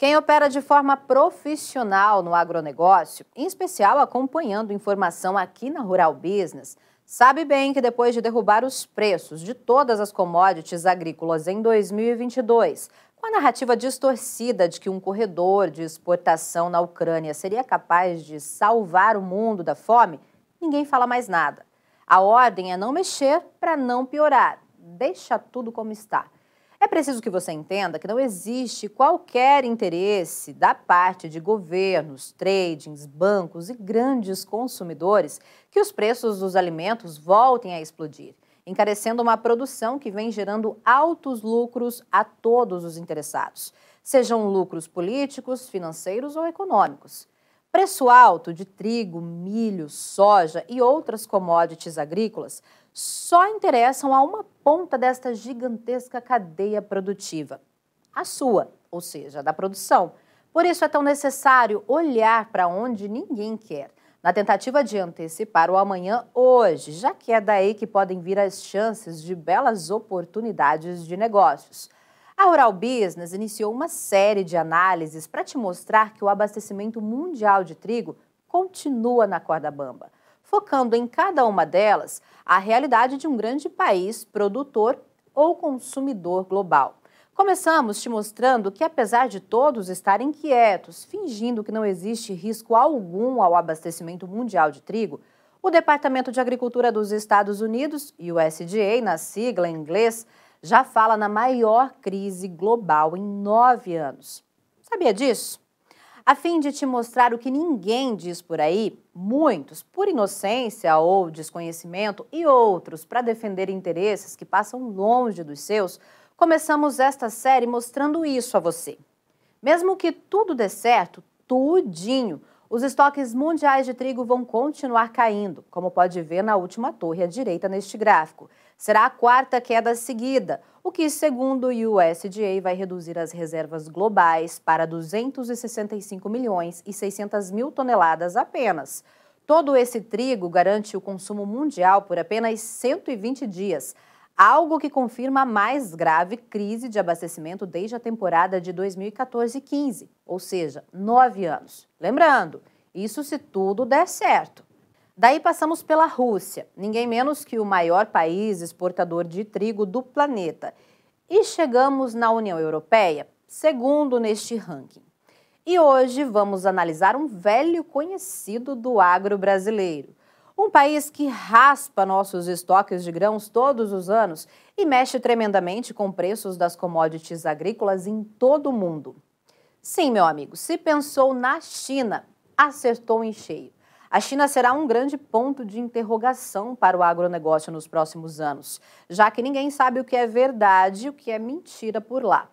Quem opera de forma profissional no agronegócio, em especial acompanhando informação aqui na Rural Business, sabe bem que depois de derrubar os preços de todas as commodities agrícolas em 2022, com a narrativa distorcida de que um corredor de exportação na Ucrânia seria capaz de salvar o mundo da fome, ninguém fala mais nada. A ordem é não mexer para não piorar. Deixa tudo como está. É preciso que você entenda que não existe qualquer interesse da parte de governos, tradings, bancos e grandes consumidores que os preços dos alimentos voltem a explodir, encarecendo uma produção que vem gerando altos lucros a todos os interessados, sejam lucros políticos, financeiros ou econômicos. Preço alto de trigo, milho, soja e outras commodities agrícolas só interessam a uma ponta desta gigantesca cadeia produtiva, a sua, ou seja, da produção. Por isso é tão necessário olhar para onde ninguém quer, na tentativa de antecipar o amanhã hoje, já que é daí que podem vir as chances de belas oportunidades de negócios. A Rural Business iniciou uma série de análises para te mostrar que o abastecimento mundial de trigo continua na corda bamba, focando em cada uma delas a realidade de um grande país produtor ou consumidor global. Começamos te mostrando que, apesar de todos estarem quietos, fingindo que não existe risco algum ao abastecimento mundial de trigo, o Departamento de Agricultura dos Estados Unidos, USDA, na sigla em inglês, já fala na maior crise global em nove anos. Sabia disso? A fim de te mostrar o que ninguém diz por aí, muitos, por inocência ou desconhecimento, e outros para defender interesses que passam longe dos seus, começamos esta série mostrando isso a você. Mesmo que tudo dê certo, tudinho, os estoques mundiais de trigo vão continuar caindo, como pode ver na última torre à direita neste gráfico. Será a quarta queda seguida, o que, segundo o USDA, vai reduzir as reservas globais para 265 milhões e 600 mil toneladas apenas. Todo esse trigo garante o consumo mundial por apenas 120 dias, algo que confirma a mais grave crise de abastecimento desde a temporada de 2014-15, ou seja, nove anos. Lembrando, isso se tudo der certo. Daí passamos pela Rússia, ninguém menos que o maior país exportador de trigo do planeta. E chegamos na União Europeia, segundo neste ranking. E hoje vamos analisar um velho conhecido do agro brasileiro, um país que raspa nossos estoques de grãos todos os anos e mexe tremendamente com preços das commodities agrícolas em todo o mundo. Sim, meu amigo, se pensou na China, acertou em cheio. A China será um grande ponto de interrogação para o agronegócio nos próximos anos, já que ninguém sabe o que é verdade e o que é mentira por lá.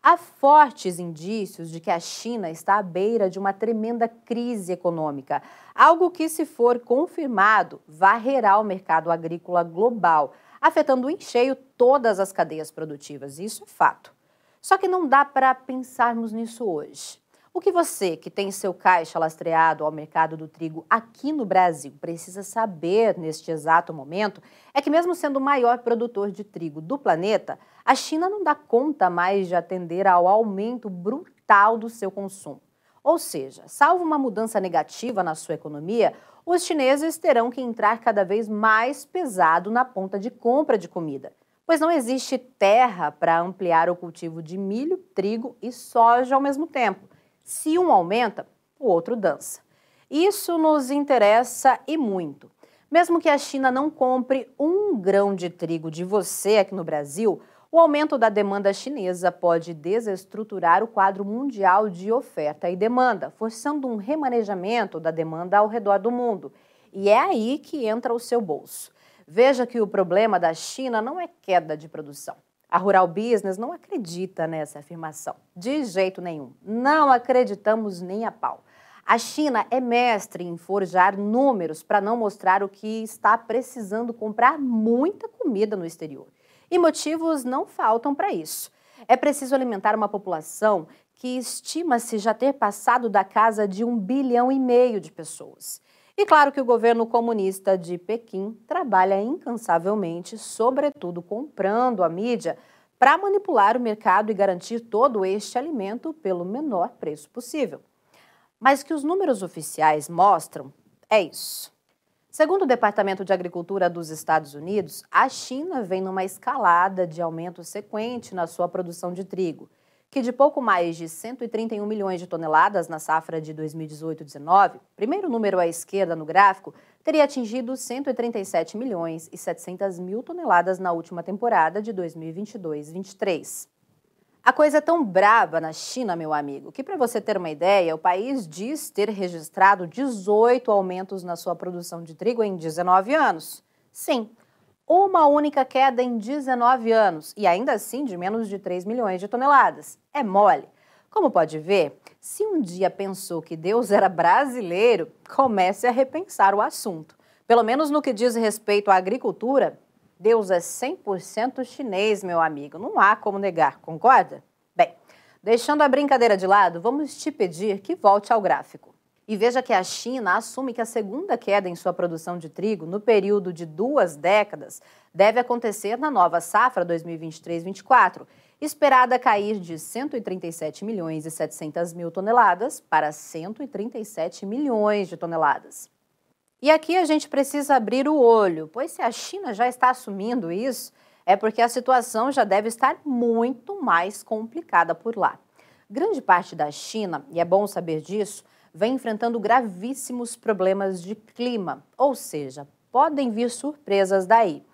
Há fortes indícios de que a China está à beira de uma tremenda crise econômica, algo que, se for confirmado, varrerá o mercado agrícola global, afetando em cheio todas as cadeias produtivas. Isso é fato. Só que não dá para pensarmos nisso hoje. O que você, que tem seu caixa lastreado ao mercado do trigo aqui no Brasil, precisa saber neste exato momento é que, mesmo sendo o maior produtor de trigo do planeta, a China não dá conta mais de atender ao aumento brutal do seu consumo. Ou seja, salvo uma mudança negativa na sua economia, os chineses terão que entrar cada vez mais pesado na ponta de compra de comida, pois não existe terra para ampliar o cultivo de milho, trigo e soja ao mesmo tempo. Se um aumenta, o outro dança. Isso nos interessa e muito. Mesmo que a China não compre um grão de trigo de você aqui no Brasil, o aumento da demanda chinesa pode desestruturar o quadro mundial de oferta e demanda, forçando um remanejamento da demanda ao redor do mundo. E é aí que entra o seu bolso. Veja que o problema da China não é queda de produção. A Rural Business não acredita nessa afirmação, de jeito nenhum. Não acreditamos nem a pau. A China é mestre em forjar números para não mostrar o que está precisando comprar muita comida no exterior. E motivos não faltam para isso. É preciso alimentar uma população que estima-se já ter passado da casa de um bilhão e meio de pessoas. E claro que o governo comunista de Pequim trabalha incansavelmente, sobretudo comprando a mídia, para manipular o mercado e garantir todo este alimento pelo menor preço possível. Mas que os números oficiais mostram é isso. Segundo o Departamento de Agricultura dos Estados Unidos, a China vem numa escalada de aumento sequente na sua produção de trigo, que de pouco mais de 131 milhões de toneladas na safra de 2018-19, primeiro número à esquerda no gráfico, teria atingido 137 milhões e 700 mil toneladas na última temporada de 2022-23. A coisa é tão brava na China, meu amigo, que para você ter uma ideia, o país diz ter registrado 18 aumentos na sua produção de trigo em 19 anos. Sim, uma única queda em 19 anos e ainda assim de menos de 3 milhões de toneladas. É mole. Como pode ver, se um dia pensou que Deus era brasileiro, comece a repensar o assunto. Pelo menos no que diz respeito à agricultura, Deus é 100% chinês, meu amigo. Não há como negar, concorda? Bem, deixando a brincadeira de lado, vamos te pedir que volte ao gráfico. E veja que a China assume que a segunda queda em sua produção de trigo no período de duas décadas deve acontecer na nova safra 2023-24, esperada cair de 137 milhões e 700 mil toneladas para 137 milhões de toneladas. E aqui a gente precisa abrir o olho, pois se a China já está assumindo isso, é porque a situação já deve estar muito mais complicada por lá. Grande parte da China, e é bom saber disso, vem enfrentando gravíssimos problemas de clima, ou seja, podem vir surpresas daí.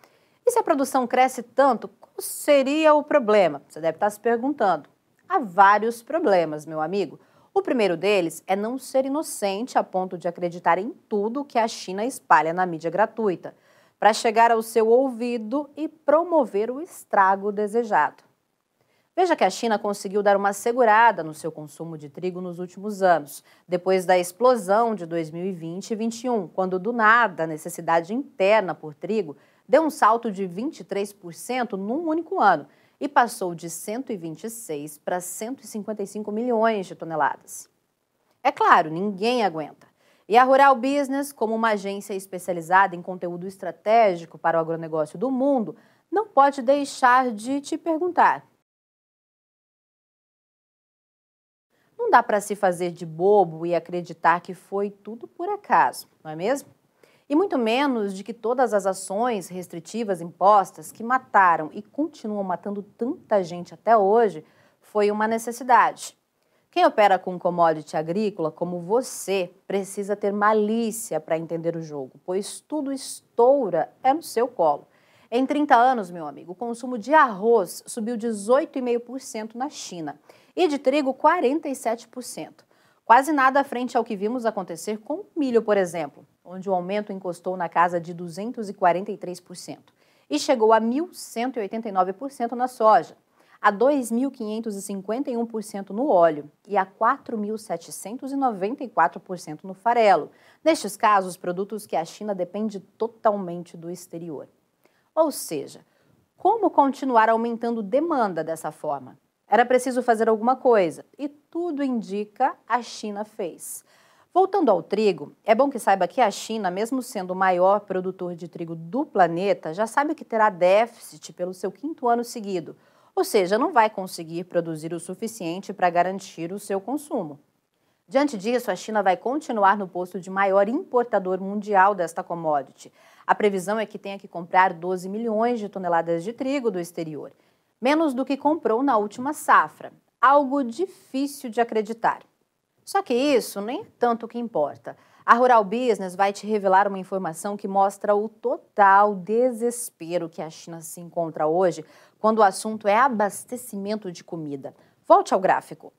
E se a produção cresce tanto, qual seria o problema? Você deve estar se perguntando. Há vários problemas, meu amigo. O primeiro deles é não ser inocente a ponto de acreditar em tudo que a China espalha na mídia gratuita, para chegar ao seu ouvido e promover o estrago desejado. Veja que a China conseguiu dar uma segurada no seu consumo de trigo nos últimos anos, depois da explosão de 2020 e 2021, quando do nada a necessidade interna por trigo deu um salto de 23% num único ano e passou de 126 para 155 milhões de toneladas. É claro, ninguém aguenta. E a Rural Business, como uma agência especializada em conteúdo estratégico para o agronegócio do mundo, não pode deixar de te perguntar: Não dá para se fazer de bobo e acreditar que foi tudo por acaso, não é mesmo? E muito menos de que todas as ações restritivas impostas que mataram e continuam matando tanta gente até hoje foi uma necessidade. Quem opera com commodity agrícola, como você, precisa ter malícia para entender o jogo, pois tudo estoura é no seu colo. Em 30 anos, meu amigo, o consumo de arroz subiu 18,5% na China e de trigo 47%. Quase nada frente ao que vimos acontecer com o milho, por exemplo, onde o aumento encostou na casa de 243% e chegou a 1.189% na soja, a 2.551% no óleo e a 4.794% no farelo. Nestes casos, produtos que a China depende totalmente do exterior. Ou seja, como continuar aumentando demanda dessa forma? Era preciso fazer alguma coisa e tudo indica a China fez. Voltando ao trigo, é bom que saiba que a China, mesmo sendo o maior produtor de trigo do planeta, já sabe que terá déficit pelo seu quinto ano seguido, ou seja, não vai conseguir produzir o suficiente para garantir o seu consumo. Diante disso, a China vai continuar no posto de maior importador mundial desta commodity. A previsão é que tenha que comprar 12 milhões de toneladas de trigo do exterior menos do que comprou na última safra. Algo difícil de acreditar. Só que isso nem é tanto que importa. A Rural Business vai te revelar uma informação que mostra o total desespero que a China se encontra hoje quando o assunto é abastecimento de comida. Volte ao gráfico.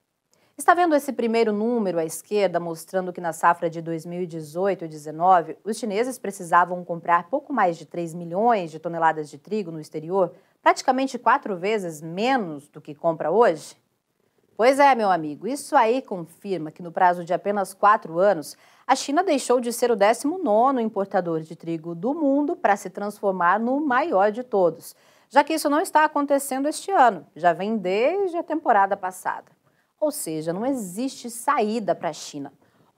Está vendo esse primeiro número à esquerda mostrando que na safra de 2018 e 2019 os chineses precisavam comprar pouco mais de 3 milhões de toneladas de trigo no exterior praticamente quatro vezes menos do que compra hoje? Pois é, meu amigo, isso aí confirma que no prazo de apenas quatro anos, a China deixou de ser o 19 importador de trigo do mundo para se transformar no maior de todos, já que isso não está acontecendo este ano, já vem desde a temporada passada. Ou seja, não existe saída para a China.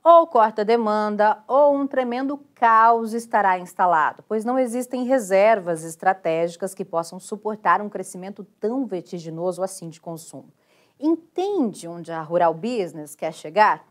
Ou corta demanda ou um tremendo caos estará instalado, pois não existem reservas estratégicas que possam suportar um crescimento tão vertiginoso assim de consumo. Entende onde a Rural Business quer chegar?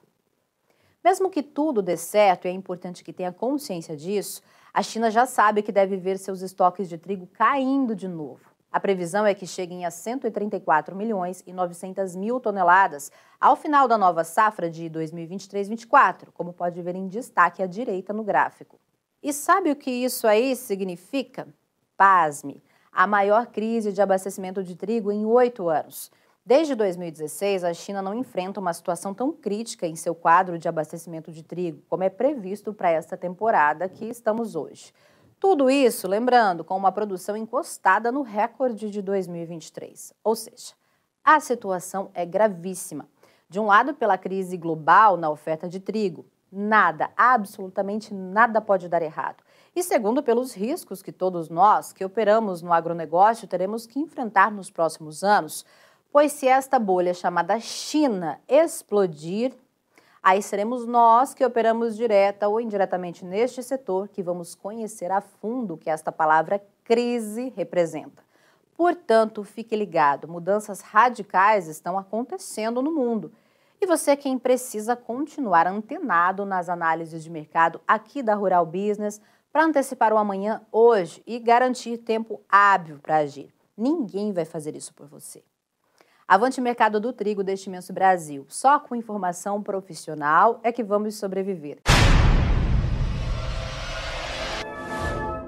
Mesmo que tudo dê certo, e é importante que tenha consciência disso, a China já sabe que deve ver seus estoques de trigo caindo de novo. A previsão é que cheguem a 134 milhões e 900 mil toneladas ao final da nova safra de 2023-24, como pode ver em destaque à direita no gráfico. E sabe o que isso aí significa? Pasme, a maior crise de abastecimento de trigo em oito anos. Desde 2016, a China não enfrenta uma situação tão crítica em seu quadro de abastecimento de trigo, como é previsto para esta temporada que estamos hoje. Tudo isso, lembrando, com uma produção encostada no recorde de 2023. Ou seja, a situação é gravíssima. De um lado, pela crise global na oferta de trigo, nada, absolutamente nada pode dar errado. E segundo, pelos riscos que todos nós que operamos no agronegócio teremos que enfrentar nos próximos anos, pois se esta bolha chamada China explodir, Aí seremos nós que operamos direta ou indiretamente neste setor que vamos conhecer a fundo o que esta palavra crise representa. Portanto, fique ligado, mudanças radicais estão acontecendo no mundo. E você é quem precisa continuar antenado nas análises de mercado aqui da Rural Business para antecipar o amanhã hoje e garantir tempo hábil para agir. Ninguém vai fazer isso por você. Avante Mercado do Trigo deste imenso Brasil. Só com informação profissional é que vamos sobreviver.